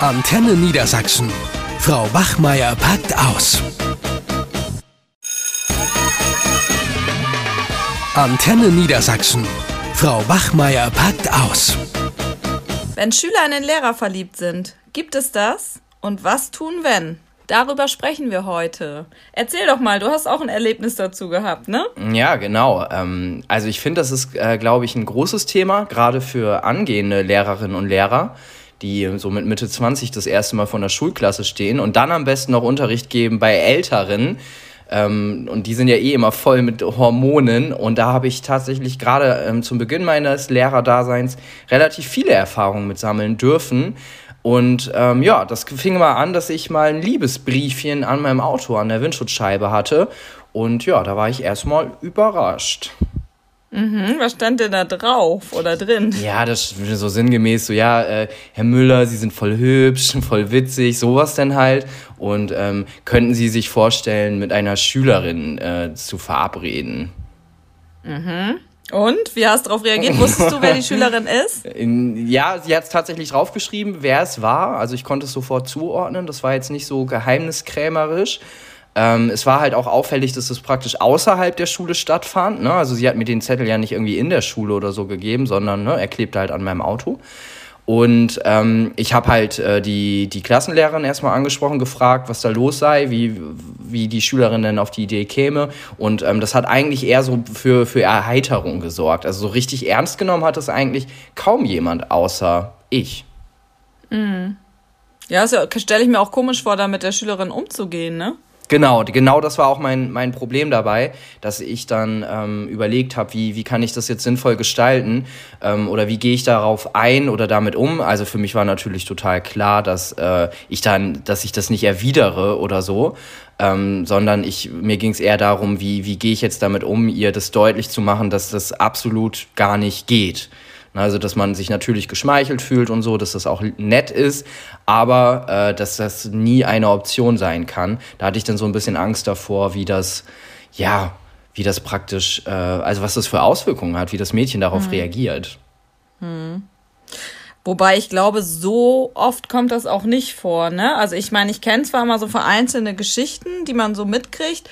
Antenne Niedersachsen. Frau Wachmeier packt aus. Antenne Niedersachsen. Frau Wachmeier packt aus. Wenn Schüler in den Lehrer verliebt sind, gibt es das? Und was tun, wenn? Darüber sprechen wir heute. Erzähl doch mal, du hast auch ein Erlebnis dazu gehabt, ne? Ja, genau. Ähm, also ich finde, das ist, äh, glaube ich, ein großes Thema, gerade für angehende Lehrerinnen und Lehrer die so mit Mitte 20 das erste Mal vor der Schulklasse stehen und dann am besten noch Unterricht geben bei Älteren. Ähm, und die sind ja eh immer voll mit Hormonen. Und da habe ich tatsächlich gerade ähm, zum Beginn meines Lehrerdaseins relativ viele Erfahrungen mit sammeln dürfen. Und ähm, ja, das fing mal an, dass ich mal ein Liebesbriefchen an meinem Auto an der Windschutzscheibe hatte. Und ja, da war ich erstmal überrascht. Mhm, was stand denn da drauf oder drin? Ja, das ist so sinngemäß so, ja, äh, Herr Müller, Sie sind voll hübsch, voll witzig, sowas denn halt. Und ähm, könnten Sie sich vorstellen, mit einer Schülerin äh, zu verabreden? Mhm. Und? Wie hast du darauf reagiert? Wusstest du, wer die Schülerin ist? Ja, sie hat es tatsächlich draufgeschrieben, wer es war. Also ich konnte es sofort zuordnen. Das war jetzt nicht so geheimniskrämerisch. Ähm, es war halt auch auffällig, dass es praktisch außerhalb der Schule stattfand. Ne? Also sie hat mir den Zettel ja nicht irgendwie in der Schule oder so gegeben, sondern ne, er klebte halt an meinem Auto. Und ähm, ich habe halt äh, die, die Klassenlehrerin erstmal angesprochen, gefragt, was da los sei, wie, wie die Schülerin denn auf die Idee käme. Und ähm, das hat eigentlich eher so für, für Erheiterung gesorgt. Also so richtig ernst genommen hat es eigentlich kaum jemand außer ich. Mhm. Ja, ja stelle ich mir auch komisch vor, da mit der Schülerin umzugehen, ne? Genau, genau das war auch mein, mein Problem dabei, dass ich dann ähm, überlegt habe, wie, wie kann ich das jetzt sinnvoll gestalten ähm, oder wie gehe ich darauf ein oder damit um. Also für mich war natürlich total klar, dass äh, ich dann, dass ich das nicht erwidere oder so, ähm, sondern ich, mir ging es eher darum, wie, wie gehe ich jetzt damit um, ihr das deutlich zu machen, dass das absolut gar nicht geht. Also, dass man sich natürlich geschmeichelt fühlt und so, dass das auch nett ist, aber äh, dass das nie eine Option sein kann. Da hatte ich dann so ein bisschen Angst davor, wie das, ja, wie das praktisch, äh, also was das für Auswirkungen hat, wie das Mädchen darauf hm. reagiert. Hm. Wobei ich glaube, so oft kommt das auch nicht vor, ne? Also ich meine, ich kenne zwar mal so vereinzelte Geschichten, die man so mitkriegt,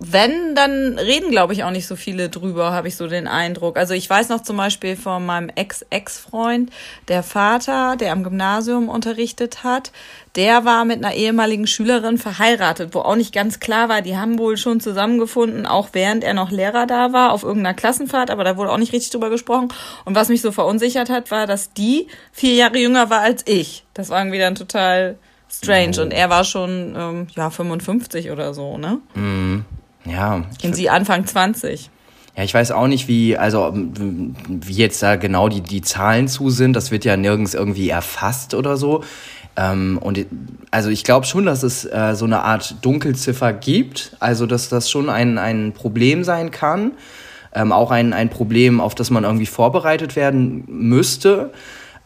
wenn, dann reden, glaube ich, auch nicht so viele drüber, habe ich so den Eindruck. Also ich weiß noch zum Beispiel von meinem Ex-Ex-Freund, der Vater, der am Gymnasium unterrichtet hat, der war mit einer ehemaligen Schülerin verheiratet, wo auch nicht ganz klar war, die haben wohl schon zusammengefunden, auch während er noch Lehrer da war, auf irgendeiner Klassenfahrt, aber da wurde auch nicht richtig drüber gesprochen. Und was mich so verunsichert hat, war, dass die vier Jahre jünger war als ich. Das war irgendwie dann total strange. Oh. Und er war schon, ähm, ja, 55 oder so, ne? Mm, ja. Und sie Anfang 20. Ja, ich weiß auch nicht, wie, also wie jetzt da genau die, die Zahlen zu sind. Das wird ja nirgends irgendwie erfasst oder so. Ähm, und also ich glaube schon, dass es äh, so eine Art Dunkelziffer gibt. Also dass das schon ein, ein Problem sein kann. Ähm, auch ein, ein Problem, auf das man irgendwie vorbereitet werden müsste.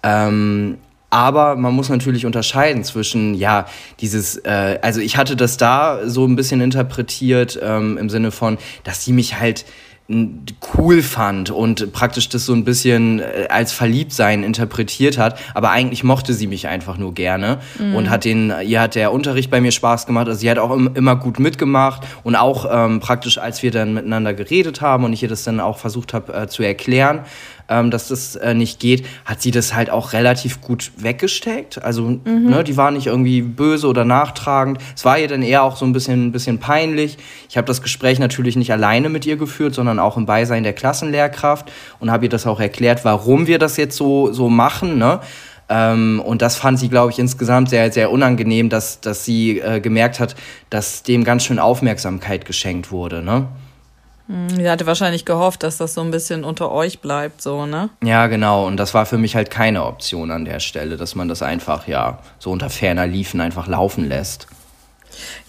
Ähm, aber man muss natürlich unterscheiden zwischen, ja, dieses, äh, also ich hatte das da so ein bisschen interpretiert ähm, im Sinne von, dass sie mich halt cool fand und praktisch das so ein bisschen äh, als Verliebtsein interpretiert hat, aber eigentlich mochte sie mich einfach nur gerne mhm. und hat den, ihr hat der Unterricht bei mir Spaß gemacht, also sie hat auch immer gut mitgemacht und auch ähm, praktisch, als wir dann miteinander geredet haben und ich ihr das dann auch versucht habe äh, zu erklären, ähm, dass das äh, nicht geht, hat sie das halt auch relativ gut weggesteckt. Also, mhm. ne, die war nicht irgendwie böse oder nachtragend. Es war ihr dann eher auch so ein bisschen, ein bisschen peinlich. Ich habe das Gespräch natürlich nicht alleine mit ihr geführt, sondern auch im Beisein der Klassenlehrkraft und habe ihr das auch erklärt, warum wir das jetzt so, so machen. Ne? Ähm, und das fand sie, glaube ich, insgesamt sehr, sehr unangenehm, dass, dass sie äh, gemerkt hat, dass dem ganz schön Aufmerksamkeit geschenkt wurde. Ne? Hm, sie hatte wahrscheinlich gehofft, dass das so ein bisschen unter euch bleibt, so, ne? Ja, genau. Und das war für mich halt keine Option an der Stelle, dass man das einfach, ja, so unter ferner Liefen einfach laufen lässt.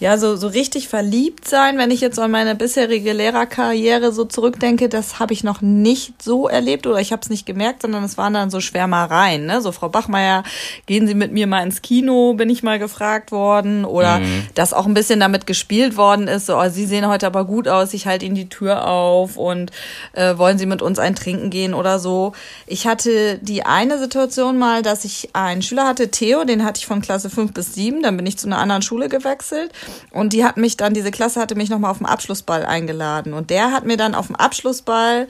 Ja, so, so richtig verliebt sein, wenn ich jetzt an meine bisherige Lehrerkarriere so zurückdenke, das habe ich noch nicht so erlebt oder ich habe es nicht gemerkt, sondern es waren dann so Schwärmereien. Ne? So, Frau Bachmeier, gehen Sie mit mir mal ins Kino, bin ich mal gefragt worden. Oder mhm. dass auch ein bisschen damit gespielt worden ist, so, oh, Sie sehen heute aber gut aus, ich halte Ihnen die Tür auf und äh, wollen Sie mit uns ein Trinken gehen oder so. Ich hatte die eine Situation mal, dass ich einen Schüler hatte, Theo, den hatte ich von Klasse 5 bis 7, dann bin ich zu einer anderen Schule gewechselt gewechselt und die hat mich dann, diese Klasse hatte mich nochmal auf den Abschlussball eingeladen und der hat mir dann auf dem Abschlussball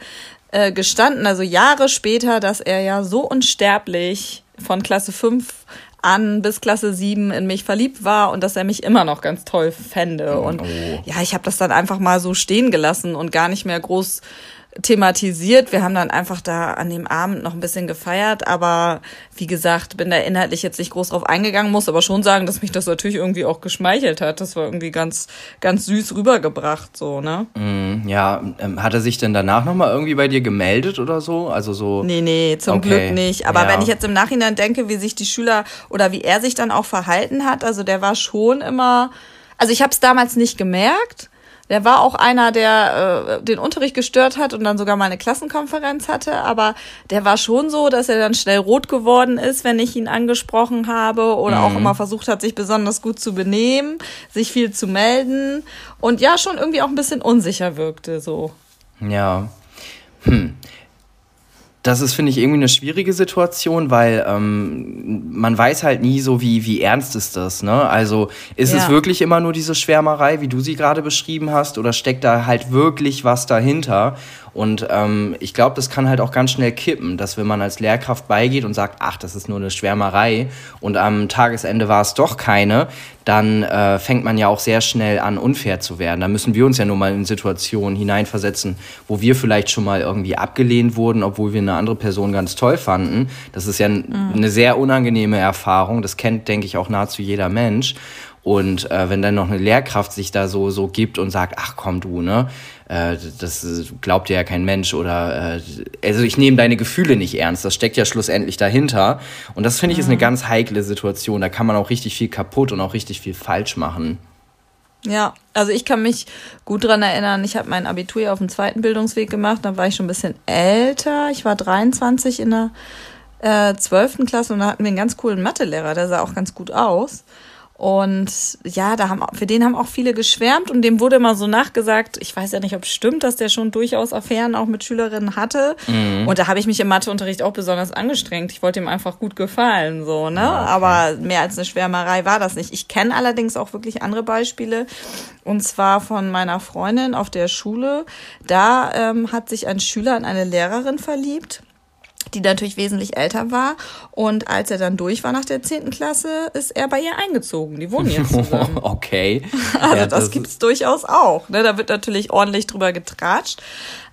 äh, gestanden, also Jahre später, dass er ja so unsterblich von Klasse 5 an bis Klasse 7 in mich verliebt war und dass er mich immer noch ganz toll fände. Und oh. ja, ich habe das dann einfach mal so stehen gelassen und gar nicht mehr groß thematisiert. Wir haben dann einfach da an dem Abend noch ein bisschen gefeiert, aber wie gesagt, bin da inhaltlich jetzt nicht groß drauf eingegangen, muss aber schon sagen, dass mich das natürlich irgendwie auch geschmeichelt hat. Das war irgendwie ganz, ganz süß rübergebracht, so, ne? Mm, ja, ähm, hat er sich denn danach nochmal irgendwie bei dir gemeldet oder so? Also so. Nee, nee, zum okay. Glück nicht. Aber ja. wenn ich jetzt im Nachhinein denke, wie sich die Schüler oder wie er sich dann auch verhalten hat, also der war schon immer, also ich habe es damals nicht gemerkt, der war auch einer, der äh, den Unterricht gestört hat und dann sogar mal eine Klassenkonferenz hatte, aber der war schon so, dass er dann schnell rot geworden ist, wenn ich ihn angesprochen habe oder mhm. auch immer versucht hat, sich besonders gut zu benehmen, sich viel zu melden und ja, schon irgendwie auch ein bisschen unsicher wirkte so. Ja. Hm das ist, finde ich, irgendwie eine schwierige Situation, weil ähm, man weiß halt nie so, wie, wie ernst ist das. Ne? Also ist ja. es wirklich immer nur diese Schwärmerei, wie du sie gerade beschrieben hast, oder steckt da halt wirklich was dahinter? Und ähm, ich glaube, das kann halt auch ganz schnell kippen, dass wenn man als Lehrkraft beigeht und sagt, ach, das ist nur eine Schwärmerei und am Tagesende war es doch keine, dann äh, fängt man ja auch sehr schnell an, unfair zu werden. Da müssen wir uns ja nur mal in Situationen hineinversetzen, wo wir vielleicht schon mal irgendwie abgelehnt wurden, obwohl wir eine andere Person ganz toll fanden. Das ist ja mhm. eine sehr unangenehme Erfahrung. Das kennt, denke ich, auch nahezu jeder Mensch. Und äh, wenn dann noch eine Lehrkraft sich da so, so gibt und sagt, ach komm du, ne, äh, das glaubt dir ja kein Mensch oder äh, also ich nehme deine Gefühle nicht ernst, das steckt ja schlussendlich dahinter. Und das finde ich ist eine mhm. ganz heikle Situation. Da kann man auch richtig viel kaputt und auch richtig viel falsch machen. Ja, also ich kann mich gut dran erinnern, ich habe mein Abitur ja auf dem zweiten Bildungsweg gemacht, da war ich schon ein bisschen älter. Ich war 23 in der äh, 12. Klasse und da hatten wir einen ganz coolen Mathelehrer, der sah auch ganz gut aus. Und ja, da haben, für den haben auch viele geschwärmt und dem wurde immer so nachgesagt, ich weiß ja nicht, ob es stimmt, dass der schon durchaus Affären auch mit Schülerinnen hatte. Mhm. Und da habe ich mich im Matheunterricht auch besonders angestrengt. Ich wollte ihm einfach gut gefallen, so, ne? Okay. Aber mehr als eine Schwärmerei war das nicht. Ich kenne allerdings auch wirklich andere Beispiele. Und zwar von meiner Freundin auf der Schule. Da ähm, hat sich ein Schüler in eine Lehrerin verliebt die natürlich wesentlich älter war. Und als er dann durch war nach der zehnten Klasse, ist er bei ihr eingezogen. Die wohnen jetzt zusammen. okay. Also ja, das, das gibt's durchaus auch. Ne? Da wird natürlich ordentlich drüber getratscht.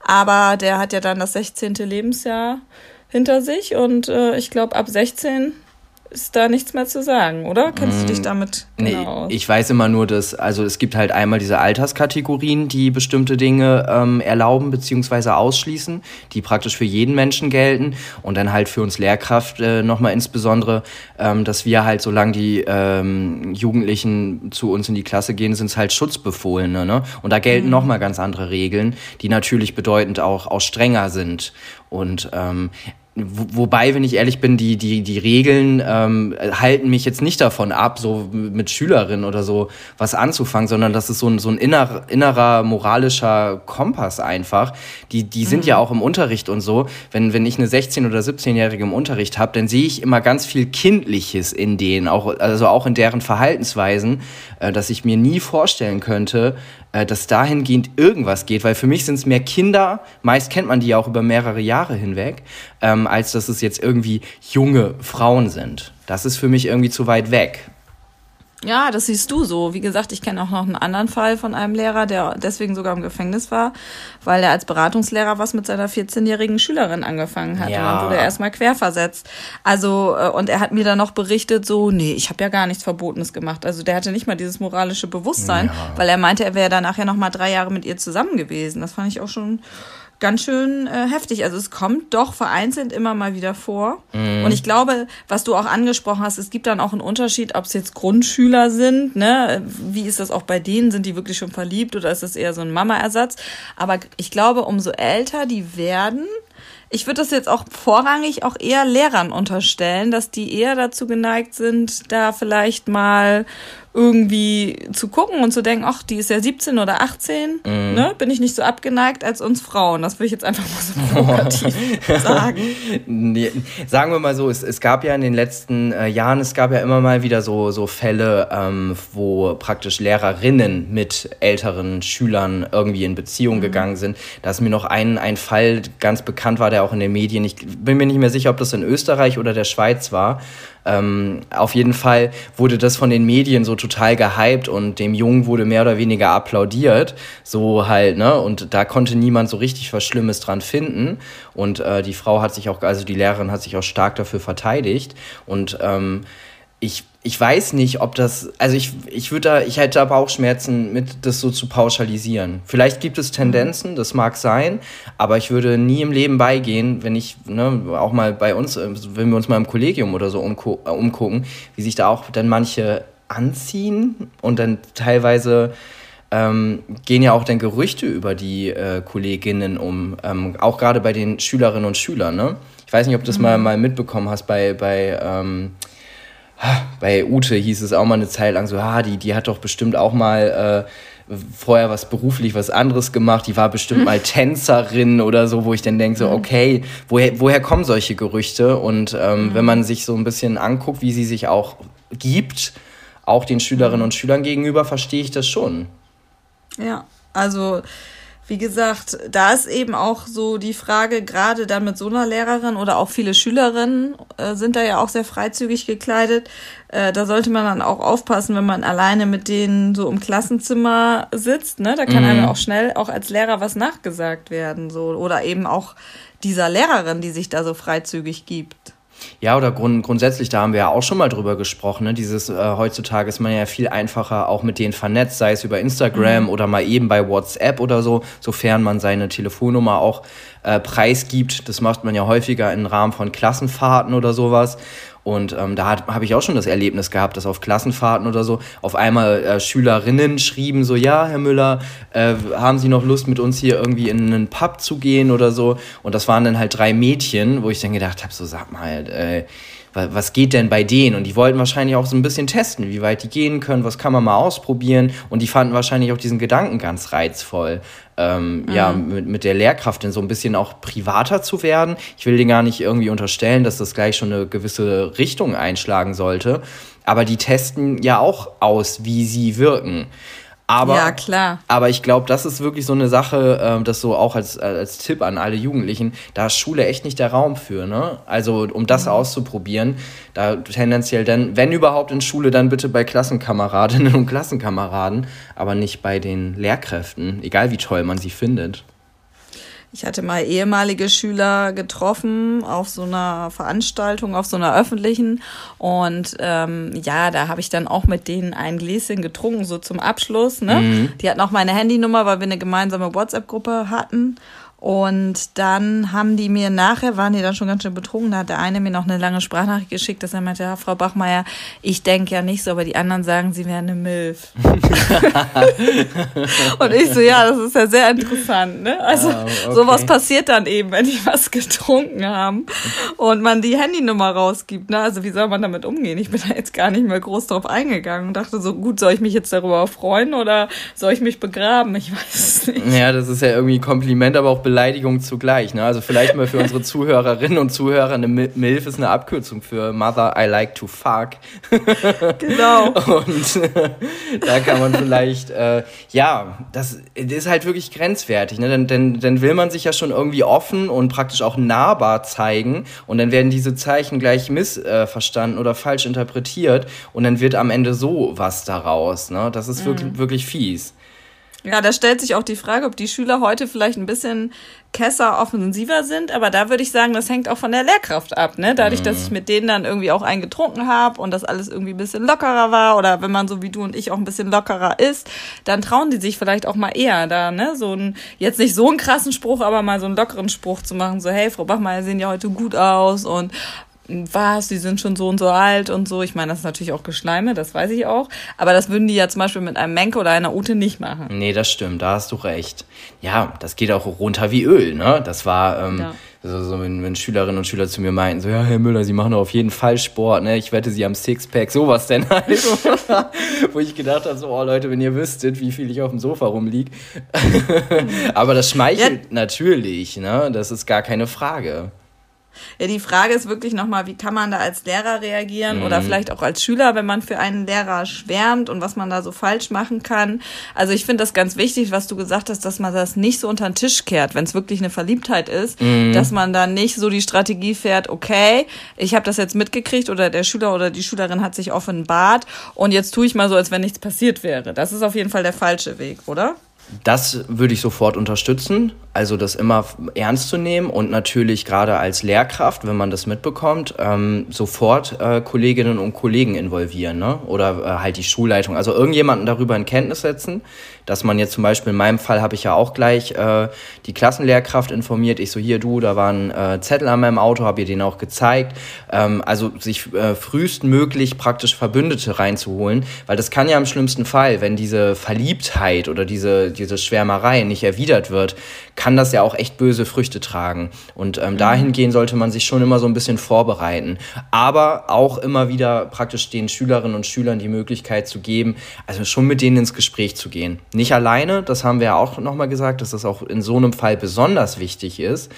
Aber der hat ja dann das 16. Lebensjahr hinter sich und äh, ich glaube ab 16 ist da nichts mehr zu sagen, oder? Kennst du dich mm, damit genau nee, Ich weiß immer nur, dass, also es gibt halt einmal diese Alterskategorien, die bestimmte Dinge ähm, erlauben bzw. ausschließen, die praktisch für jeden Menschen gelten. Und dann halt für uns Lehrkraft äh, nochmal insbesondere, ähm, dass wir halt, solange die ähm, Jugendlichen zu uns in die Klasse gehen, sind es halt Schutzbefohlene. Ne? Und da gelten mhm. nochmal ganz andere Regeln, die natürlich bedeutend auch, auch strenger sind. Und ähm, Wobei, wenn ich ehrlich bin, die, die, die Regeln ähm, halten mich jetzt nicht davon ab, so mit Schülerinnen oder so was anzufangen, sondern das ist so ein, so ein inner, innerer moralischer Kompass einfach. Die, die sind mhm. ja auch im Unterricht und so. Wenn, wenn ich eine 16- oder 17-Jährige im Unterricht habe, dann sehe ich immer ganz viel Kindliches in denen, auch, also auch in deren Verhaltensweisen, äh, dass ich mir nie vorstellen könnte, äh, dass dahingehend irgendwas geht, weil für mich sind es mehr Kinder, meist kennt man die ja auch über mehrere Jahre hinweg, ähm, als dass es jetzt irgendwie junge Frauen sind. Das ist für mich irgendwie zu weit weg. Ja, das siehst du so. Wie gesagt, ich kenne auch noch einen anderen Fall von einem Lehrer, der deswegen sogar im Gefängnis war, weil er als Beratungslehrer was mit seiner 14-jährigen Schülerin angefangen hat. Ja. Und dann wurde er erstmal querversetzt. Also, äh, und er hat mir dann noch berichtet, so, nee, ich habe ja gar nichts Verbotenes gemacht. Also der hatte nicht mal dieses moralische Bewusstsein, ja. weil er meinte, er wäre dann nachher ja noch mal drei Jahre mit ihr zusammen gewesen. Das fand ich auch schon ganz schön äh, heftig. Also es kommt doch vereinzelt immer mal wieder vor. Mhm. Und ich glaube, was du auch angesprochen hast, es gibt dann auch einen Unterschied, ob es jetzt Grundschüler sind, ne? Wie ist das auch bei denen? Sind die wirklich schon verliebt oder ist das eher so ein Mama-Ersatz? Aber ich glaube, umso älter die werden, ich würde das jetzt auch vorrangig auch eher Lehrern unterstellen, dass die eher dazu geneigt sind, da vielleicht mal irgendwie zu gucken und zu denken, ach, die ist ja 17 oder 18, mm. ne? Bin ich nicht so abgeneigt als uns Frauen. Das würde ich jetzt einfach mal so provokativ sagen. Nee, sagen wir mal so, es, es gab ja in den letzten äh, Jahren, es gab ja immer mal wieder so, so Fälle, ähm, wo praktisch Lehrerinnen mit älteren Schülern irgendwie in Beziehung mm. gegangen sind. Da ist mir noch ein, ein Fall ganz bekannt war, der auch in den Medien, ich bin mir nicht mehr sicher, ob das in Österreich oder der Schweiz war, ähm, auf jeden Fall wurde das von den Medien so total gehypt und dem Jungen wurde mehr oder weniger applaudiert. So halt, ne? Und da konnte niemand so richtig was Schlimmes dran finden. Und äh, die Frau hat sich auch, also die Lehrerin hat sich auch stark dafür verteidigt. Und ähm, ich, ich weiß nicht, ob das, also ich, ich würde da, ich hätte da Bauchschmerzen mit, das so zu pauschalisieren. Vielleicht gibt es Tendenzen, das mag sein, aber ich würde nie im Leben beigehen, wenn ich, ne, auch mal bei uns, äh, wenn wir uns mal im Kollegium oder so äh, umgucken, wie sich da auch dann manche anziehen und dann teilweise ähm, gehen ja auch dann Gerüchte über die äh, Kolleginnen um, ähm, auch gerade bei den Schülerinnen und Schülern, ne? Ich weiß nicht, ob du das mhm. mal, mal mitbekommen hast bei, bei ähm, bei Ute hieß es auch mal eine Zeit lang so, ah, die, die hat doch bestimmt auch mal äh, vorher was beruflich, was anderes gemacht, die war bestimmt mal Tänzerin oder so, wo ich dann denke, so, mhm. okay, woher, woher kommen solche Gerüchte? Und ähm, mhm. wenn man sich so ein bisschen anguckt, wie sie sich auch gibt, auch den Schülerinnen mhm. und Schülern gegenüber, verstehe ich das schon. Ja, also wie gesagt, da ist eben auch so die Frage, gerade dann mit so einer Lehrerin oder auch viele Schülerinnen äh, sind da ja auch sehr freizügig gekleidet. Äh, da sollte man dann auch aufpassen, wenn man alleine mit denen so im Klassenzimmer sitzt. Ne? Da kann mhm. einem auch schnell auch als Lehrer was nachgesagt werden. So. Oder eben auch dieser Lehrerin, die sich da so freizügig gibt. Ja, oder grund, grundsätzlich, da haben wir ja auch schon mal drüber gesprochen. Ne? Dieses äh, heutzutage ist man ja viel einfacher auch mit denen vernetzt, sei es über Instagram mhm. oder mal eben bei WhatsApp oder so, sofern man seine Telefonnummer auch äh, preisgibt. Das macht man ja häufiger im Rahmen von Klassenfahrten oder sowas. Und ähm, da habe ich auch schon das Erlebnis gehabt, dass auf Klassenfahrten oder so auf einmal äh, Schülerinnen schrieben so, ja, Herr Müller, äh, haben Sie noch Lust mit uns hier irgendwie in einen Pub zu gehen oder so? Und das waren dann halt drei Mädchen, wo ich dann gedacht habe, so sag mal, äh, was geht denn bei denen? Und die wollten wahrscheinlich auch so ein bisschen testen, wie weit die gehen können, was kann man mal ausprobieren. Und die fanden wahrscheinlich auch diesen Gedanken ganz reizvoll, ähm, mhm. ja, mit, mit der Lehrkraft denn so ein bisschen auch privater zu werden. Ich will dir gar nicht irgendwie unterstellen, dass das gleich schon eine gewisse Richtung einschlagen sollte. Aber die testen ja auch aus, wie sie wirken. Aber, ja, klar. Aber ich glaube, das ist wirklich so eine Sache, äh, das so auch als, als Tipp an alle Jugendlichen, da ist Schule echt nicht der Raum für, ne? Also, um das mhm. auszuprobieren, da tendenziell dann, wenn überhaupt in Schule, dann bitte bei Klassenkameradinnen und Klassenkameraden, aber nicht bei den Lehrkräften, egal wie toll man sie findet. Ich hatte mal ehemalige Schüler getroffen auf so einer Veranstaltung, auf so einer öffentlichen. Und ähm, ja, da habe ich dann auch mit denen ein Gläschen getrunken, so zum Abschluss. Ne? Mhm. Die hatten auch meine Handynummer, weil wir eine gemeinsame WhatsApp-Gruppe hatten. Und dann haben die mir nachher, waren die dann schon ganz schön betrunken, da hat der eine mir noch eine lange Sprachnachricht geschickt, dass er meinte, ja, Frau Bachmeier, ich denke ja nicht so, aber die anderen sagen, sie wären eine Milf. und ich so, ja, das ist ja sehr interessant, ne? Also ah, okay. sowas passiert dann eben, wenn die was getrunken haben und man die Handynummer rausgibt, ne? Also wie soll man damit umgehen? Ich bin da jetzt gar nicht mehr groß drauf eingegangen und dachte so, gut, soll ich mich jetzt darüber freuen oder soll ich mich begraben? Ich weiß es nicht. Ja, das ist ja irgendwie ein Kompliment, aber auch Beleidigung zugleich. Ne? Also vielleicht mal für unsere Zuhörerinnen und Zuhörer, eine MILF ist eine Abkürzung für Mother I Like to Fuck. Genau. und äh, da kann man vielleicht, äh, ja, das ist halt wirklich grenzwertig. Ne? Denn, denn, dann will man sich ja schon irgendwie offen und praktisch auch nahbar zeigen und dann werden diese Zeichen gleich missverstanden äh, oder falsch interpretiert und dann wird am Ende so was daraus. Ne? Das ist mhm. wirklich, wirklich fies. Ja, da stellt sich auch die Frage, ob die Schüler heute vielleicht ein bisschen Kesser offensiver sind, aber da würde ich sagen, das hängt auch von der Lehrkraft ab, ne? Dadurch, dass ich mit denen dann irgendwie auch einen getrunken habe und das alles irgendwie ein bisschen lockerer war oder wenn man so wie du und ich auch ein bisschen lockerer ist, dann trauen die sich vielleicht auch mal eher da, ne? So ein, jetzt nicht so einen krassen Spruch, aber mal so einen lockeren Spruch zu machen, so, hey, Frau Bachmeier sehen ja heute gut aus und was, die sind schon so und so alt und so. Ich meine, das ist natürlich auch Geschleime, das weiß ich auch. Aber das würden die ja zum Beispiel mit einem Menke oder einer Ute nicht machen. Nee, das stimmt, da hast du recht. Ja, das geht auch runter wie Öl, ne? Das war, ähm, ja. so, so, wenn, wenn Schülerinnen und Schüler zu mir meinten, so, ja, Herr Müller, Sie machen doch auf jeden Fall Sport, ne? Ich wette, Sie haben Sixpack, sowas denn halt. Wo ich gedacht habe, so, oh Leute, wenn ihr wüsstet, wie viel ich auf dem Sofa rumlieg. Aber das schmeichelt ja. natürlich, ne? Das ist gar keine Frage. Ja, die Frage ist wirklich nochmal, wie kann man da als Lehrer reagieren mhm. oder vielleicht auch als Schüler, wenn man für einen Lehrer schwärmt und was man da so falsch machen kann. Also ich finde das ganz wichtig, was du gesagt hast, dass man das nicht so unter den Tisch kehrt, wenn es wirklich eine Verliebtheit ist, mhm. dass man dann nicht so die Strategie fährt, okay, ich habe das jetzt mitgekriegt oder der Schüler oder die Schülerin hat sich offenbart und jetzt tue ich mal so, als wenn nichts passiert wäre. Das ist auf jeden Fall der falsche Weg, oder? Das würde ich sofort unterstützen, also das immer ernst zu nehmen und natürlich gerade als Lehrkraft, wenn man das mitbekommt, ähm, sofort äh, Kolleginnen und Kollegen involvieren ne? oder äh, halt die Schulleitung, also irgendjemanden darüber in Kenntnis setzen, dass man jetzt zum Beispiel in meinem Fall habe ich ja auch gleich äh, die Klassenlehrkraft informiert. Ich so, hier du, da war ein äh, Zettel an meinem Auto, habe ihr den auch gezeigt. Ähm, also sich äh, frühestmöglich praktisch Verbündete reinzuholen, weil das kann ja im schlimmsten Fall, wenn diese Verliebtheit oder diese, diese Schwärmerei nicht erwidert wird, kann das ja auch echt böse Früchte tragen. Und ähm, mhm. dahingehend sollte man sich schon immer so ein bisschen vorbereiten. Aber auch immer wieder praktisch den Schülerinnen und Schülern die Möglichkeit zu geben, also schon mit denen ins Gespräch zu gehen. Nicht alleine, das haben wir ja auch nochmal gesagt, dass das auch in so einem Fall besonders wichtig ist.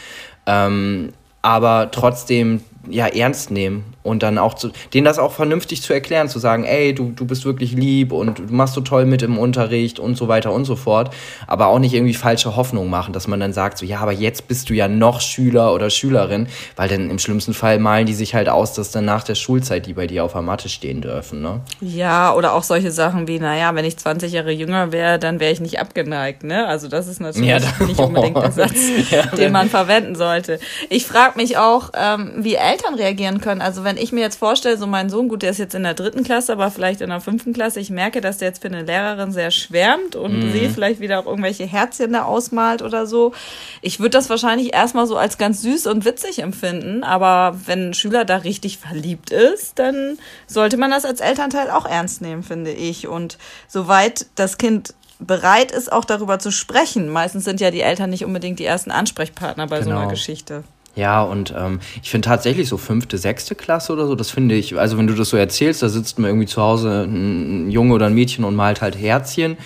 Ähm, aber trotzdem ja ernst nehmen und dann auch zu, denen das auch vernünftig zu erklären, zu sagen, ey, du, du bist wirklich lieb und du machst so toll mit im Unterricht und so weiter und so fort, aber auch nicht irgendwie falsche Hoffnung machen, dass man dann sagt, so ja, aber jetzt bist du ja noch Schüler oder Schülerin, weil dann im schlimmsten Fall malen die sich halt aus, dass dann nach der Schulzeit die bei dir auf der Matte stehen dürfen, ne? Ja, oder auch solche Sachen wie, naja, wenn ich 20 Jahre jünger wäre, dann wäre ich nicht abgeneigt, ne? Also das ist natürlich ja, nicht unbedingt der Satz, ja, den man verwenden sollte. Ich frage mich auch, ähm, wie Eltern reagieren können. Also wenn ich mir jetzt vorstelle, so mein Sohn, gut, der ist jetzt in der dritten Klasse, aber vielleicht in der fünften Klasse, ich merke, dass der jetzt für eine Lehrerin sehr schwärmt und mhm. sehe vielleicht wieder auch irgendwelche Herzchen da ausmalt oder so. Ich würde das wahrscheinlich erstmal so als ganz süß und witzig empfinden, aber wenn ein Schüler da richtig verliebt ist, dann sollte man das als Elternteil auch ernst nehmen, finde ich. Und soweit das Kind bereit ist, auch darüber zu sprechen. Meistens sind ja die Eltern nicht unbedingt die ersten Ansprechpartner bei genau. so einer genau. Geschichte. Ja, und ähm, ich finde tatsächlich so fünfte, sechste Klasse oder so, das finde ich, also wenn du das so erzählst, da sitzt mir irgendwie zu Hause ein Junge oder ein Mädchen und malt halt Herzchen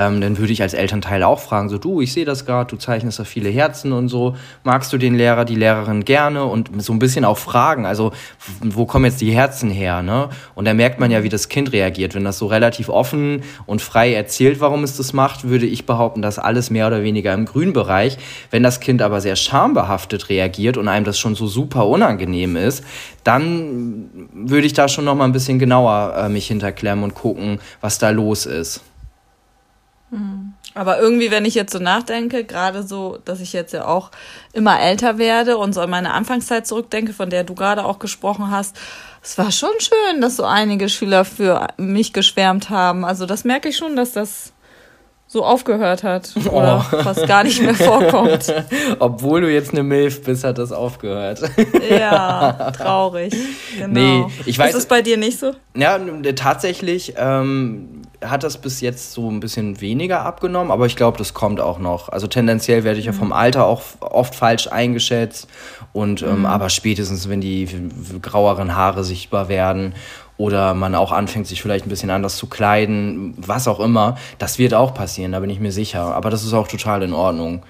ähm, dann würde ich als Elternteil auch fragen, so du, ich sehe das gerade, du zeichnest da viele Herzen und so, magst du den Lehrer, die Lehrerin gerne und so ein bisschen auch fragen, also wo kommen jetzt die Herzen her, ne? Und da merkt man ja, wie das Kind reagiert. Wenn das so relativ offen und frei erzählt, warum es das macht, würde ich behaupten, dass alles mehr oder weniger im grünen Bereich. Wenn das Kind aber sehr schambehaftet reagiert und einem das schon so super unangenehm ist, dann würde ich da schon noch mal ein bisschen genauer äh, mich hinterklemmen und gucken, was da los ist. Aber irgendwie, wenn ich jetzt so nachdenke, gerade so, dass ich jetzt ja auch immer älter werde und so an meine Anfangszeit zurückdenke, von der du gerade auch gesprochen hast, es war schon schön, dass so einige Schüler für mich geschwärmt haben. Also das merke ich schon, dass das so aufgehört hat oder oh. fast gar nicht mehr vorkommt. Obwohl du jetzt eine Milf bist, hat das aufgehört. ja, traurig. Genau. Nee, ich weiß. Ist es bei dir nicht so? Ja, tatsächlich ähm, hat das bis jetzt so ein bisschen weniger abgenommen, aber ich glaube, das kommt auch noch. Also tendenziell werde ich ja vom mhm. Alter auch oft falsch eingeschätzt und ähm, mhm. aber spätestens, wenn die graueren Haare sichtbar werden oder man auch anfängt, sich vielleicht ein bisschen anders zu kleiden, was auch immer, das wird auch passieren, da bin ich mir sicher. Aber das ist auch total in Ordnung.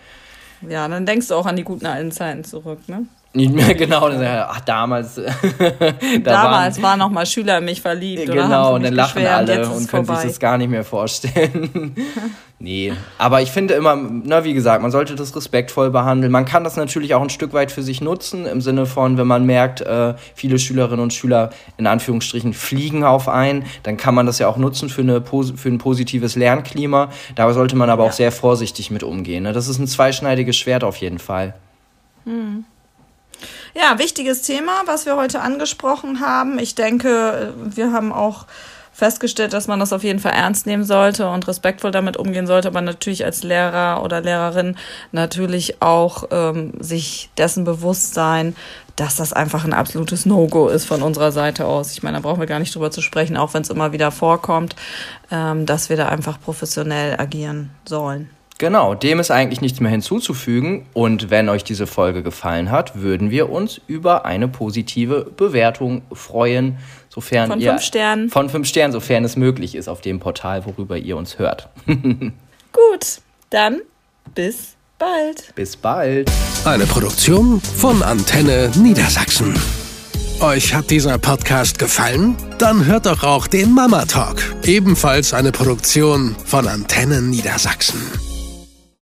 Ja, dann denkst du auch an die guten alten Zeiten zurück, ne? Nicht mehr genau. Ach, damals. da damals waren, war noch mal Schüler in mich verliebt. Genau, und dann lachen alle und können vorbei. sich das gar nicht mehr vorstellen. nee, aber ich finde immer, na, wie gesagt, man sollte das respektvoll behandeln. Man kann das natürlich auch ein Stück weit für sich nutzen, im Sinne von, wenn man merkt, äh, viele Schülerinnen und Schüler in Anführungsstrichen fliegen auf ein, dann kann man das ja auch nutzen für, eine, für ein positives Lernklima. Da sollte man aber ja. auch sehr vorsichtig mit umgehen. Ne? Das ist ein zweischneidiges Schwert auf jeden Fall. Hm. Ja, wichtiges Thema, was wir heute angesprochen haben. Ich denke, wir haben auch festgestellt, dass man das auf jeden Fall ernst nehmen sollte und respektvoll damit umgehen sollte, aber natürlich als Lehrer oder Lehrerin natürlich auch ähm, sich dessen bewusst sein, dass das einfach ein absolutes No-Go ist von unserer Seite aus. Ich meine, da brauchen wir gar nicht drüber zu sprechen, auch wenn es immer wieder vorkommt, ähm, dass wir da einfach professionell agieren sollen. Genau, dem ist eigentlich nichts mehr hinzuzufügen. Und wenn euch diese Folge gefallen hat, würden wir uns über eine positive Bewertung freuen, sofern von ihr fünf Sternen. von fünf Sternen, sofern es möglich ist, auf dem Portal, worüber ihr uns hört. Gut, dann bis bald. Bis bald. Eine Produktion von Antenne Niedersachsen. Euch hat dieser Podcast gefallen? Dann hört doch auch den Mama Talk, ebenfalls eine Produktion von Antenne Niedersachsen.